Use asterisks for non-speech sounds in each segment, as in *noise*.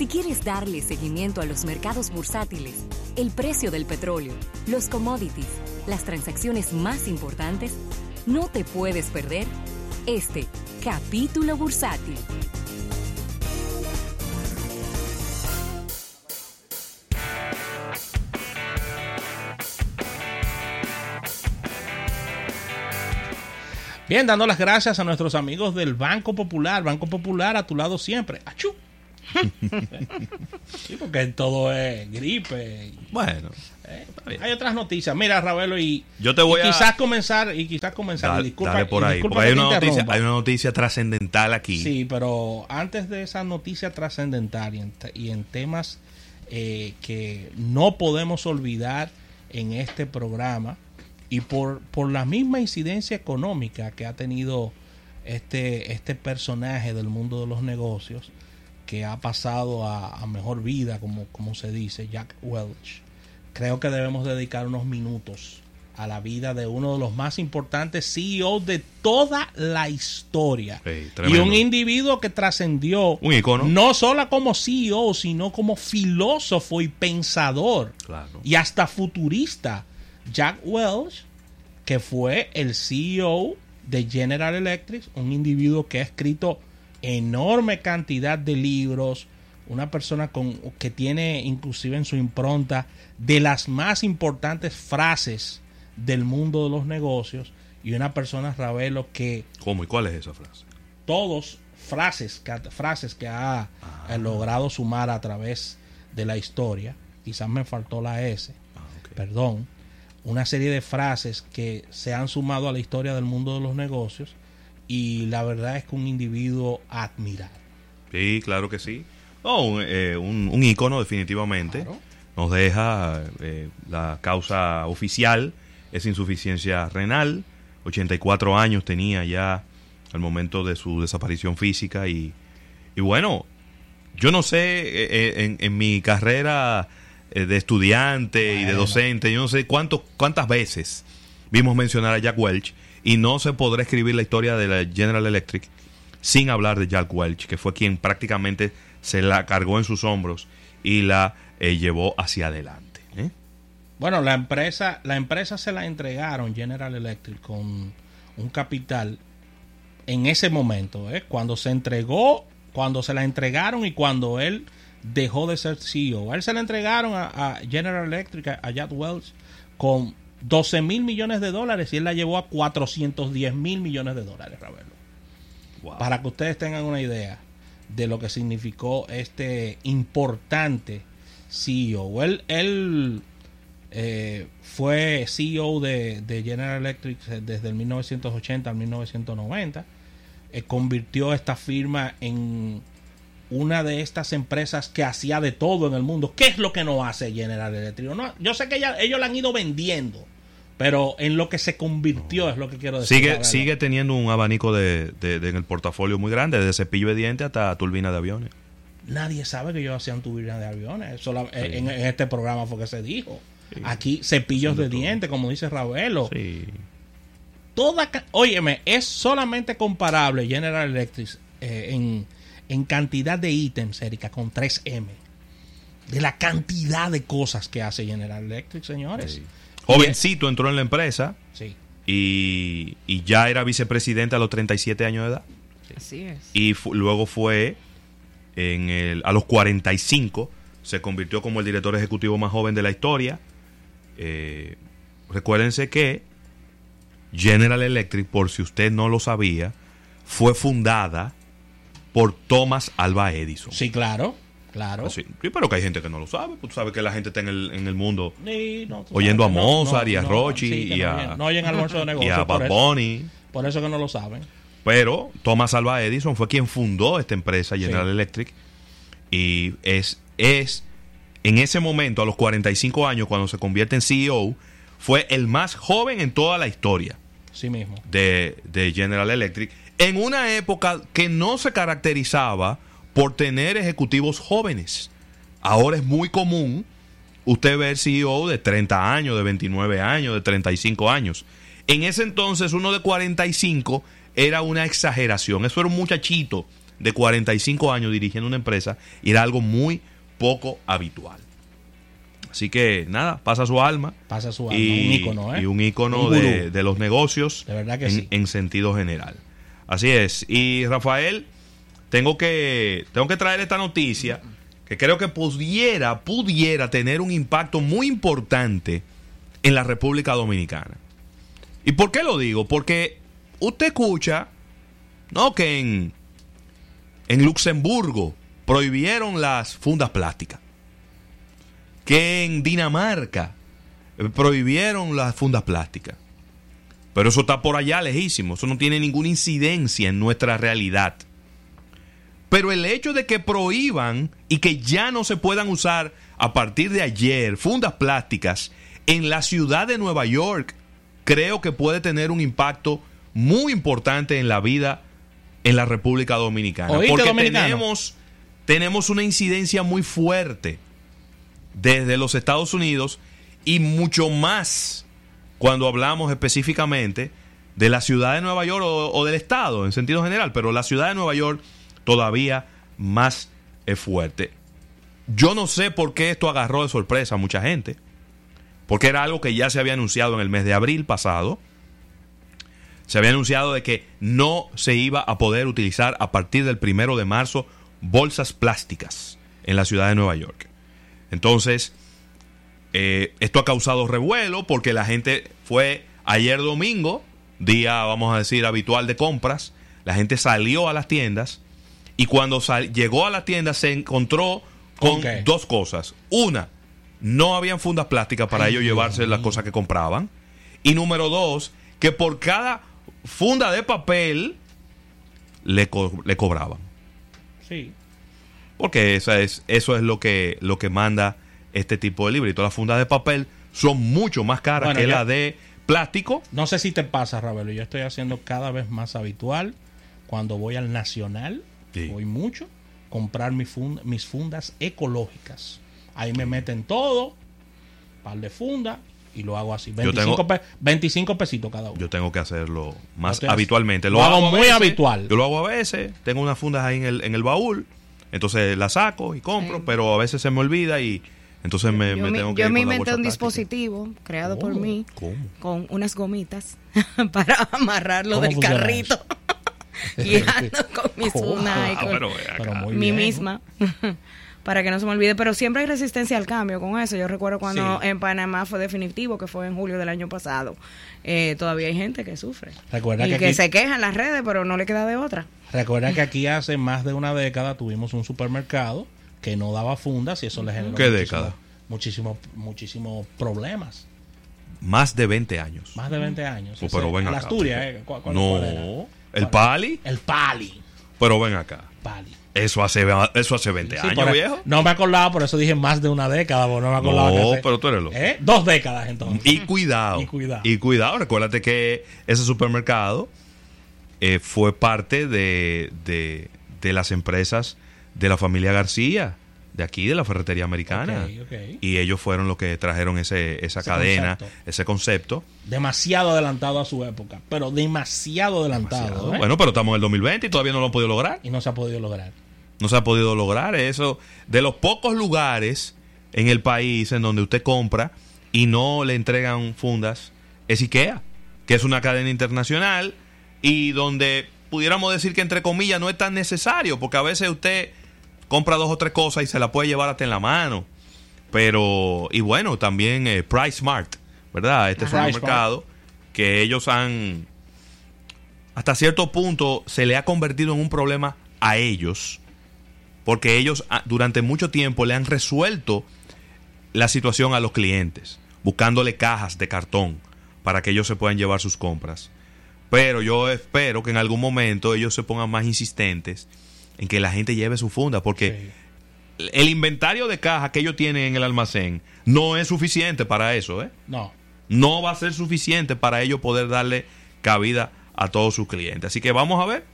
Si quieres darle seguimiento a los mercados bursátiles, el precio del petróleo, los commodities, las transacciones más importantes, no te puedes perder este capítulo bursátil. Bien, dando las gracias a nuestros amigos del Banco Popular. Banco Popular a tu lado siempre. ¡Achú! *laughs* sí, porque todo es gripe. Bueno, eh, hay otras noticias. Mira, Ravelo, y, yo te voy y quizás comenzar y quizás comenzar. Disculpa, dale por ahí, porque hay una, noticia, hay una noticia trascendental aquí. Sí, pero antes de esa noticia trascendental y en, y en temas eh, que no podemos olvidar en este programa y por, por la misma incidencia económica que ha tenido este, este personaje del mundo de los negocios, que ha pasado a, mejor vida, como, como se dice, Jack Welch, creo que debemos dedicar unos minutos a la vida de uno de los más importantes CEOs de toda la historia. y un individuo que trascendió un icono. no solo como CEO, sino como filósofo y pensador claro. y hasta futurista. Jack Welch, que fue el CEO de General Electric, un individuo que ha escrito enorme cantidad de libros, una persona con, que tiene inclusive en su impronta de las más importantes frases del mundo de los negocios y una persona, Ravelo, que... ¿Cómo y cuál es esa frase? Todos frases, frases que ha ah. logrado sumar a través de la historia, quizás me faltó la S, ah, perdón, una serie de frases que se han sumado a la historia del mundo de los negocios y la verdad es que un individuo admirable. Sí, claro que sí. un, eh, un, ícono definitivamente. Nos deja eh, la causa oficial, es insuficiencia renal. 84 años tenía ya al momento de su desaparición física y, y bueno, yo no sé, eh, en, en, mi carrera de estudiante y de docente, yo no sé cuántos, cuántas veces vimos mencionar a Jack Welch y no se podrá escribir la historia de la General Electric sin hablar de Jack Welch, que fue quien prácticamente se la cargó en sus hombros y la eh, llevó hacia adelante. ¿eh? Bueno, la empresa, la empresa se la entregaron General Electric con un capital en ese momento, ¿eh? cuando se entregó, cuando se la entregaron y cuando él dejó de ser CEO. A él se la entregaron a, General Electric, a Jack Welch, con 12 mil millones de dólares y él la llevó a 410 mil millones de dólares, Ravelo. Para que ustedes tengan una idea de lo que significó este importante CEO. Él, él eh, fue CEO de, General Electric desde el 1980 al 1990. Eh, convirtió esta firma en una de estas empresas que hacía de todo en el mundo. ¿Qué es lo que no hace General Electric? No, yo sé que ellos la han ido vendiendo, pero en lo que se convirtió es lo que quiero decir. Sigue, sigue teniendo un abanico de, en el portafolio muy grande, desde cepillo de dientes hasta turbina de aviones. Nadie sabe que ellos hacían turbina de aviones. en, este programa fue que se dijo. Aquí cepillos de dientes, como dice Ravelo. Sí. Toda, óyeme, es solamente comparable General Electric eh, en en cantidad de ítems, Erika, con 3M. De la cantidad de cosas que hace General Electric, señores. Jovencito entró en la empresa. Sí. Y, ya era vicepresidente a los 37 años de edad. Así es. Y luego fue en el, a los 45, se convirtió como el director ejecutivo más joven de la historia. Eh, recuérdense que General Electric, por si usted no lo sabía, fue fundada por Thomas Alba Edison. Sí, claro. Claro. Sí, pero que hay gente que no lo sabe. Pues tú sabes que la gente está en el, en el mundo oyendo a Mozart y a Rochi y a, no, oyen de negocio, y a Bad Bunny. Por eso que no lo saben. Pero Thomas Alba Edison fue quien fundó esta empresa General Electric y es, es en ese momento, a los 45 años, cuando se convierte en CEO, fue el más joven en toda la historia. Sí mismo. De, de General Electric en una época que no se caracterizaba por tener ejecutivos jóvenes. Ahora es muy común usted ver CEO de 30 años, de 29 años, de 35 años. En ese entonces uno de 45 era una exageración. Eso era un muchachito de 45 años dirigiendo una empresa y era algo muy poco habitual. Así que nada, pasa su alma. Pasa su alma, y, un ícono, ¿eh? Y un ícono Un de, los negocios De verdad que en, sí. en sentido general. Así es. Y Rafael, tengo que, tengo que traer esta noticia que creo que pudiera, pudiera tener un impacto muy importante en la República Dominicana. ¿Y por qué lo digo? Porque usted escucha, ¿no? Que en, en Luxemburgo prohibieron las fundas plásticas. Que en Dinamarca eh, prohibieron las fundas plásticas. Pero eso está por allá lejísimo. Eso no tiene ninguna incidencia en nuestra realidad. Pero el hecho de que prohíban y que ya no se puedan usar a partir de ayer fundas plásticas en la ciudad de Nueva York, creo que puede tener un impacto muy importante en la vida en la República Dominicana. ¿Oíste, porque dominicano? tenemos, tenemos una incidencia muy fuerte desde los Estados Unidos y mucho más cuando hablamos específicamente de la ciudad de Nueva York o, o del estado en sentido general, pero la ciudad de Nueva York todavía más es fuerte. Yo no sé por qué esto agarró de sorpresa a mucha gente, porque era algo que ya se había anunciado en el mes de abril pasado. Se había anunciado de que no se iba a poder utilizar a partir del primero de marzo bolsas plásticas en la ciudad de Nueva York. Entonces, eh, esto ha causado revuelo porque la gente fue ayer domingo, día, vamos a decir, habitual de compras. La gente salió a las tiendas y cuando sal- llegó a la tienda se encontró con dos cosas. Una, no habían fundas plásticas para Ay, ellos Dios llevarse las cosas que compraban. Y número dos, que por cada funda de papel le, co- le cobraban. Sí. Porque esa es, eso es lo que, lo que manda este tipo de librito. Las fundas de papel son mucho más caras Bueno, que ya- las de plástico. No sé si te pasa, Ravelo. Yo estoy haciendo cada vez más habitual cuando voy al Nacional, Sí. voy mucho, comprar mi fun- mis fundas ecológicas. Ahí me meten todo, par de fundas, y lo hago así. 25, tengo- pe- 25 pesitos cada uno. Yo tengo que hacerlo más habitualmente. lo hago muy habitual. Yo lo hago a veces. Tengo unas fundas ahí en el, en el baúl. Entonces las saco y compro. Sí. Pero a veces se me olvida y entonces me, yo me me, tengo que yo ir me la inventé un plástica. dispositivo creado por mí ¿Cómo? con unas gomitas *laughs* para amarrarlo ¿Cómo del funciona carrito. *laughs* ando *laughs* con ¿Cómo? fundas y Ah, con pero. Pero muy mí bien. misma. *laughs* para que no se me olvide. Pero siempre hay resistencia al cambio con eso. Yo recuerdo cuando Sí. en Panamá fue definitivo, que fue en julio del año pasado. Eh, todavía hay gente que sufre. Recuerda y que que, aquí- se queja en las redes, pero no le queda de otra. Recuerda que aquí hace más de una década tuvimos un supermercado que no daba fundas y eso le generó ¿Qué muchísimo- década? Muchísimos muchísimos problemas. Más de 20 años. Más de 20 años. Pues, Ese- pero ven la acá, Asturias. ¿eh? ¿Cuál- cuál-? No. ¿El pali? El Pali. Pero ven acá. Pali. Eso hace, eso hace 20 Sí, años, viejo. No me acordaba, por eso dije más de una década, no me acordaba. No, que pero tú eres loco. ¿Eh? Dos décadas entonces. Y cuidado. *laughs* Y cuidado. Y cuidado. Recuérdate que ese supermercado eh, fue parte de, de, de las empresas de la familia García, de aquí, de la ferretería americana. Y ellos fueron los que trajeron ese, esa Ese cadena, concepto. ese concepto. Demasiado adelantado a su época, pero demasiado adelantado. ¿eh? Bueno, pero estamos en el 2020 y todavía no lo han podido lograr. Y no se ha podido lograr. No se ha podido lograr eso. De los pocos lugares en el país en donde usted compra y no le entregan fundas, es IKEA, que es una cadena internacional y donde pudiéramos decir que entre comillas no es tan necesario, porque a veces usted compra dos o tres cosas y se la puede llevar hasta en la mano. Pero, y bueno, también eh, Price Smart, ¿verdad? Este Ajá. supermercado que ellos han, hasta cierto punto, se le ha convertido en un problema a ellos, porque ellos ah, durante mucho tiempo le han resuelto la situación a los clientes, buscándole cajas de cartón para que ellos se puedan llevar sus compras. Pero yo espero que en algún momento ellos se pongan más insistentes en que la gente lleve su funda, porque Sí. el inventario de cajas que ellos tienen en el almacén no es suficiente para eso, ¿eh? No. No va a ser suficiente para ellos poder darle cabida a todos sus clientes. Así que vamos a ver.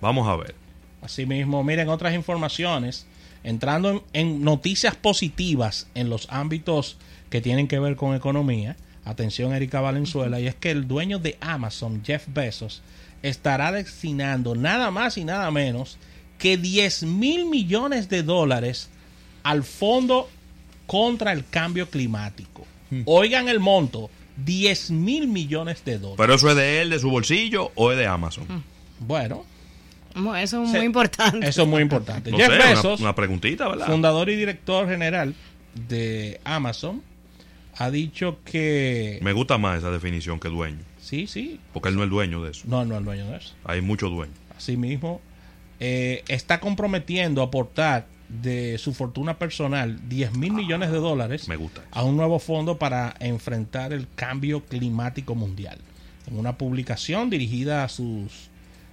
Vamos a ver. Asimismo, miren otras informaciones, entrando en, en noticias positivas en los ámbitos que tienen que ver con economía. Atención, Erika Valenzuela, y es que el dueño de Amazon, Jeff Bezos, estará destinando nada más y nada menos que 10 mil millones de dólares al Fondo contra el Cambio Climático. Oigan el monto, 10 mil millones de dólares. Pero eso es de él, de su bolsillo o es de Amazon. Bueno, Bueno, Eso es muy importante. eso es muy importante. No Jeff sé, una, preguntita, ¿verdad? fundador y director general de Amazon, ha dicho que... Me gusta más esa definición que dueño. Sí, sí. Porque él no es el dueño de eso. No, no, el dueño de eso. Hay muchos dueños. Asimismo, eh, está comprometiendo a aportar de su fortuna personal 10 mil millones de dólares Me gusta. a un nuevo fondo para enfrentar el cambio climático mundial. En una publicación dirigida a sus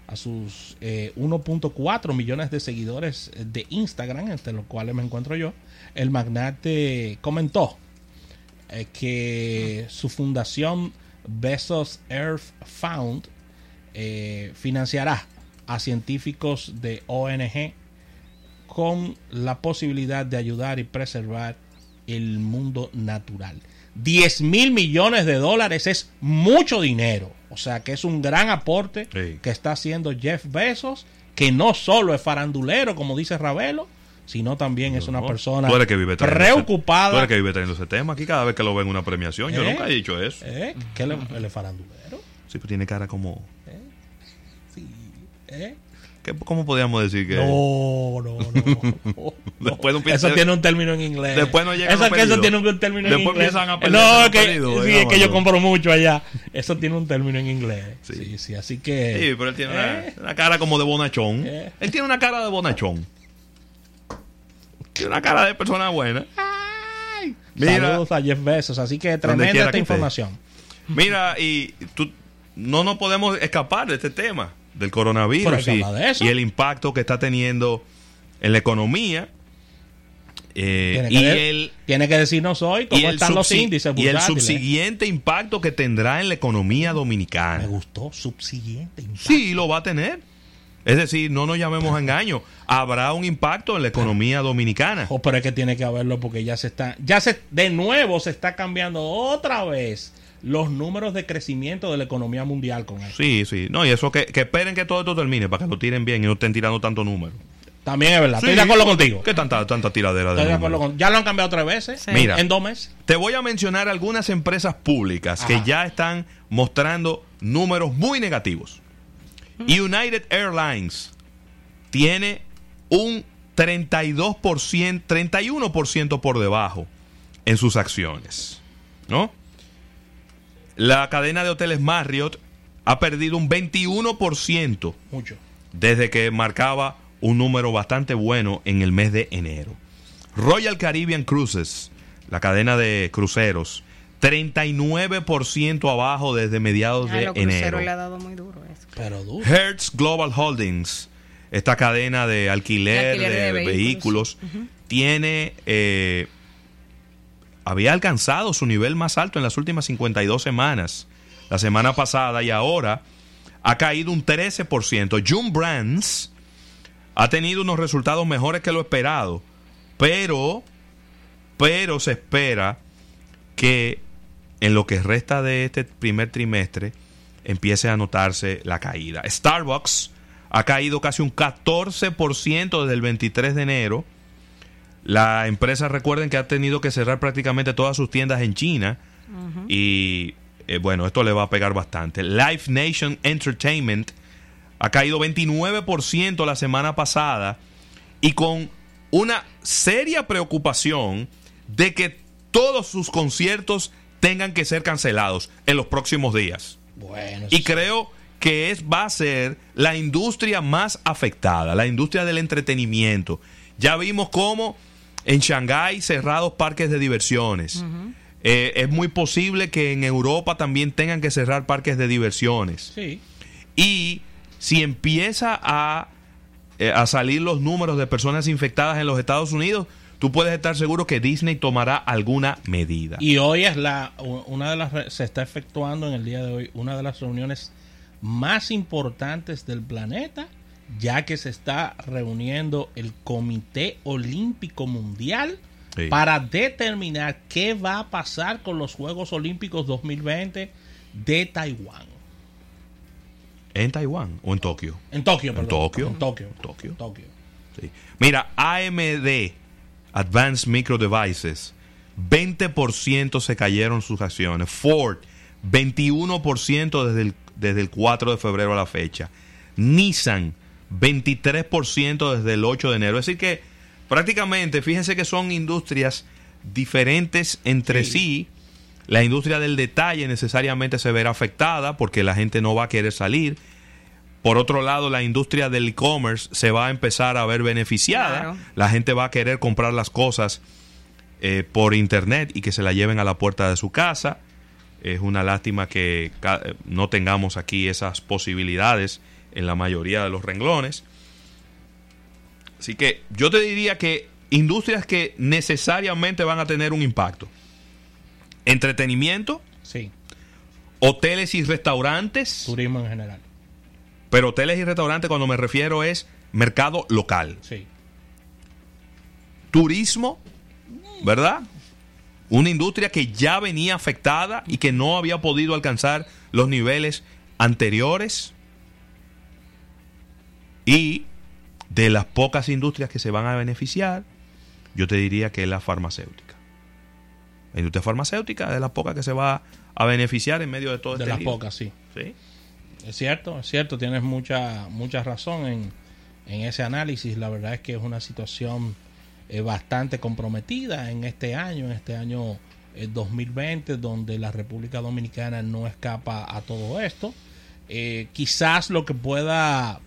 a sus eh, 1.4 millones de seguidores de Instagram, entre los cuales me encuentro yo, el magnate comentó eh, que su fundación Bezos Earth Fund eh, financiará a científicos de ONG con la posibilidad de ayudar y preservar el mundo natural. 10 mil millones de dólares es mucho dinero. O sea que es un gran aporte Sí. que está haciendo Jeff Bezos, que no solo es farandulero, como dice Ravelo, sino también es una No, persona tú eres que vive trayendo ese- preocupada. tú eres que vive trayendo ese tema aquí cada vez que lo ven en una premiación. Yo ¿Eh? nunca he dicho eso. ¿Eh? ¿Qué le, él es farandulero? Sí, pero tiene cara como. Sí. ¿Eh? ¿qué- ¿Cómo podríamos decir que.? No, no, no. *laughs* Después eso tiene un término en inglés. Después no llegan eso, que eso tiene un término en Después inglés. empiezan a perder no, que, sí, es que yo compro mucho allá. Eso tiene un término en inglés. Sí. Sí, sí, así que. Sí, pero él tiene una, ¿Eh? una cara como de bonachón. ¿Eh? Él tiene una cara de bonachón. Tiene una cara de persona buena. Mira, Saludos a Jeff Bezos. Así que tremenda esta información. mira, y tú, no nos podemos escapar de este tema del coronavirus y, de el impacto que está teniendo en la economía. eh, Tiene que, y de- el, tiene que decirnos hoy cómo están los índices y el subsiguiente impacto que tendrá en la economía dominicana. Me gustó. Subsiguiente. impacto. Sí, lo va a tener. Es decir, no nos llamemos a engaño. Habrá un impacto en la economía dominicana. Oh, pero es que tiene que haberlo porque ya se está, ya se, de nuevo se está cambiando otra vez los números de crecimiento de la economía mundial con eso. Sí, sí. No, y eso que, que esperen que todo esto termine para que lo tiren bien y no estén tirando tanto número. También es verdad. Sí. Estoy de acuerdo contigo. ¿Qué tanta, tanta tiradera de Estoy de acuerdo con, ya lo han cambiado tres veces. Sí. Mira. En dos meses. Te voy a mencionar algunas empresas públicas que ya están mostrando números muy negativos. United Airlines tiene un 32%, 31% por debajo en sus acciones. ¿No? La cadena de hoteles Marriott ha perdido un 21% Mucho. desde que marcaba un número bastante bueno en el mes de enero. Royal Caribbean Cruises, la cadena de cruceros, 39% abajo desde mediados Ay, de los enero. le ha dado muy duro eso. Pero duro. Hertz Global Holdings, esta cadena de alquiler, De alquiler de, de vehículos, vehículos. tiene eh, había alcanzado su nivel más alto en las últimas 52 semanas, la semana pasada y ahora ha caído un 13%. June Brands ha tenido unos resultados mejores que lo esperado, pero pero se espera que en lo que resta de este primer trimestre empiece a notarse la caída. Starbucks ha caído casi un 14% desde el 23 de enero. La empresa, recuerden que ha tenido que cerrar prácticamente todas sus tiendas en China. Y eh, bueno, esto le va a pegar bastante. Live Nation Entertainment ha caído 29% la semana pasada y con una seria preocupación de que todos sus conciertos tengan que ser cancelados en los próximos días. Bueno. Y creo que es, va a ser la industria más afectada, la industria del entretenimiento. Ya vimos cómo en Shanghái cerrados parques de diversiones. Eh, es muy posible que en Europa también tengan que cerrar parques de diversiones. Sí. Y si empieza a, eh, a salir los números de personas infectadas en los Estados Unidos, tú puedes estar seguro que Disney tomará alguna medida. Y hoy es la una de las se está efectuando en el día de hoy una de las reuniones más importantes del planeta, ya que se está reuniendo el Comité Olímpico Mundial Sí. para determinar qué va a pasar con los Juegos Olímpicos 2020 de Taiwán. ¿En Taiwán o en Tokio? En Tokio, En perdón. Tokio. En Tokio. Tokio. Tokio. Sí. Mira, AMD, Advanced Micro Devices, 20% se cayeron sus acciones. Ford, 21% desde el, desde el 4 de febrero a la fecha. Nissan, 23% desde el 8 de enero. Es decir que prácticamente, fíjense que son industrias diferentes entre sí. La industria del detalle necesariamente se verá afectada porque la gente no va a querer salir. Por otro lado, la industria del e-commerce se va a empezar a ver beneficiada. Claro. La gente va a querer comprar las cosas eh, por internet y que se la lleven a la puerta de su casa. Es una lástima que eh, no tengamos aquí esas posibilidades en la mayoría de los renglones. Así que yo te diría que industrias que necesariamente van a tener un impacto. Entretenimiento, Sí. hoteles y restaurantes. Turismo en general. Pero hoteles y restaurantes cuando me refiero es mercado local. Sí. Turismo, ¿verdad? Una industria que ya venía afectada y que no había podido alcanzar los niveles anteriores. Y de las pocas industrias que se van a beneficiar, yo te diría que es la farmacéutica. La industria farmacéutica es de las pocas que se va a beneficiar en medio de todo De este las lío. pocas, sí. Sí. Es cierto, es cierto, tienes mucha, mucha razón en, en ese análisis. La verdad es que es una situación eh, bastante comprometida en este año, en este año eh, 2020, donde la República Dominicana no escapa a todo esto. Eh, quizás lo que pueda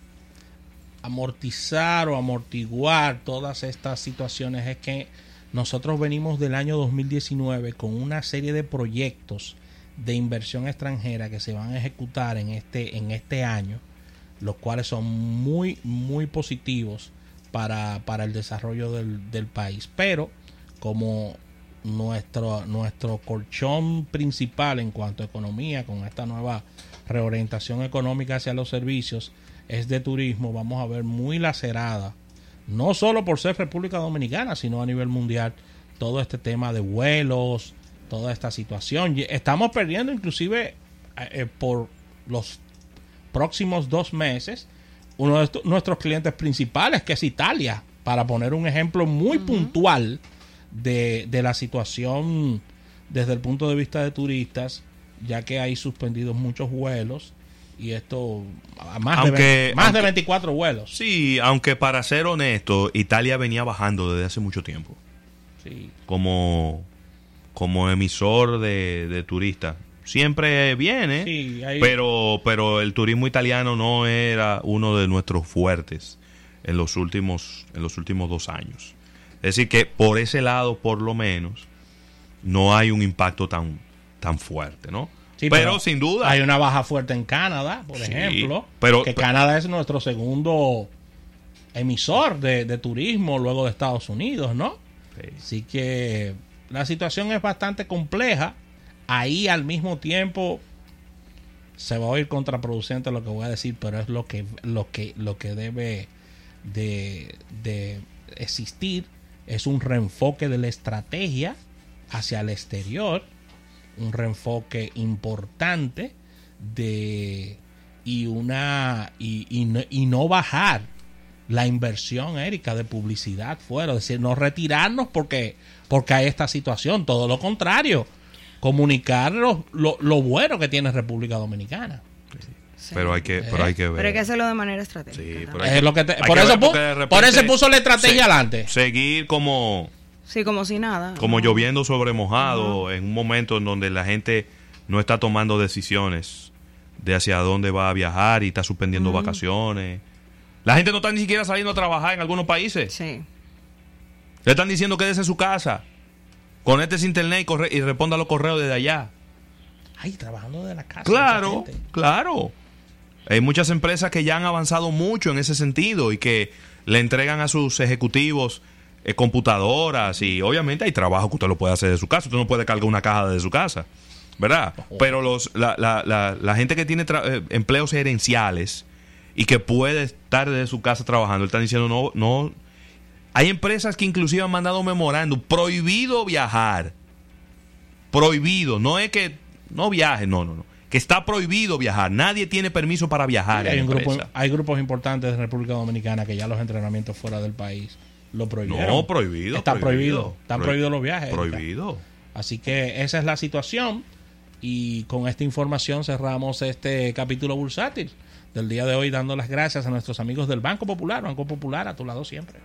amortizar o amortiguar todas estas situaciones es que nosotros venimos del año 2019 con una serie de proyectos de inversión extranjera que se van a ejecutar en este en este año, los cuales son muy muy positivos para, para el desarrollo del, del país. Pero como nuestro nuestro colchón principal en cuanto a economía con esta nueva reorientación económica hacia los servicios es de turismo, vamos a ver muy lacerada, no solo por ser República Dominicana, sino a nivel mundial, todo este tema de vuelos, toda esta situación. Y Estamos perdiendo inclusive eh, eh, por los próximos dos meses uno de estos- nuestros clientes principales, que es Italia, para poner un ejemplo muy puntual de, de la situación desde el punto de vista de turistas, ya que hay suspendidos muchos vuelos y esto más, Aunque- de, más de aunque- 24 vuelos. Sí, aunque para ser honesto, Italia venía bajando desde hace mucho tiempo. Sí. Como, como emisor de, de turistas. Siempre viene, Sí, hay- pero, pero el turismo italiano no era uno de nuestros fuertes en los últimos, en los últimos dos años. Es decir, que por ese lado, por lo menos, no hay un impacto tan, tan fuerte, ¿no? Sí, pero, sin duda. Hay una baja fuerte en Canadá, por Sí, ejemplo. pero- que pero- Canadá es nuestro segundo emisor de, de turismo luego de Estados Unidos, ¿no? Sí. Así que la situación es bastante compleja. Ahí al mismo tiempo se va a oír contraproducente lo que voy a decir, pero es lo que, lo que, lo que debe de, de existir. Es un reenfoque de la estrategia hacia el exterior, un reenfoque importante de y una y, y no, y no bajar la inversión, Erika, de publicidad fuera, es decir, no retirarnos porque, porque hay esta situación, todo lo contrario, comunicar lo, lo, lo bueno que tiene República Dominicana. Sí. Pero hay que, pero hay que ver. Pero hay que hacerlo de manera estratégica. Sí, también. pero hay Es lo que te- hay por, que eso ver, pu- porque de repente por eso puso la estrategia se- adelante. Seguir como, Sí, como si nada. como No. lloviendo sobre mojado en un momento en donde la gente no está tomando decisiones de hacia dónde va a viajar y está suspendiendo vacaciones. La gente no está ni siquiera saliendo a trabajar en algunos países. Sí. Le están diciendo quédese en su casa. Conéctese a internet y, corre- y responda a los correos desde allá. Ay, trabajando de la casa. Claro, claro. Hay muchas empresas que ya han avanzado mucho en ese sentido y que le entregan a sus ejecutivos eh, computadoras y obviamente hay trabajo que usted lo puede hacer de su casa. Usted no puede cargar una caja desde su casa, ¿verdad? Pero los, la, la, la, la gente que tiene tra- eh, empleos gerenciales y que puede estar desde su casa trabajando, están diciendo no, no. Hay empresas que inclusive han mandado memorándum, prohibido viajar prohibido. No es que no viaje, no, no, no. Que está prohibido viajar. Nadie tiene permiso para viajar. hay, en grupo, hay grupos importantes de República Dominicana que ya los entrenamientos fuera del país lo prohibieron. No, prohibido. Está prohibido. Están Prohi- prohibidos los viajes. Prohibido. Así que esa es la situación. Y con esta información cerramos este capítulo bursátil del día de hoy, dando las gracias a nuestros amigos del Banco Popular. Banco Popular a tu lado siempre.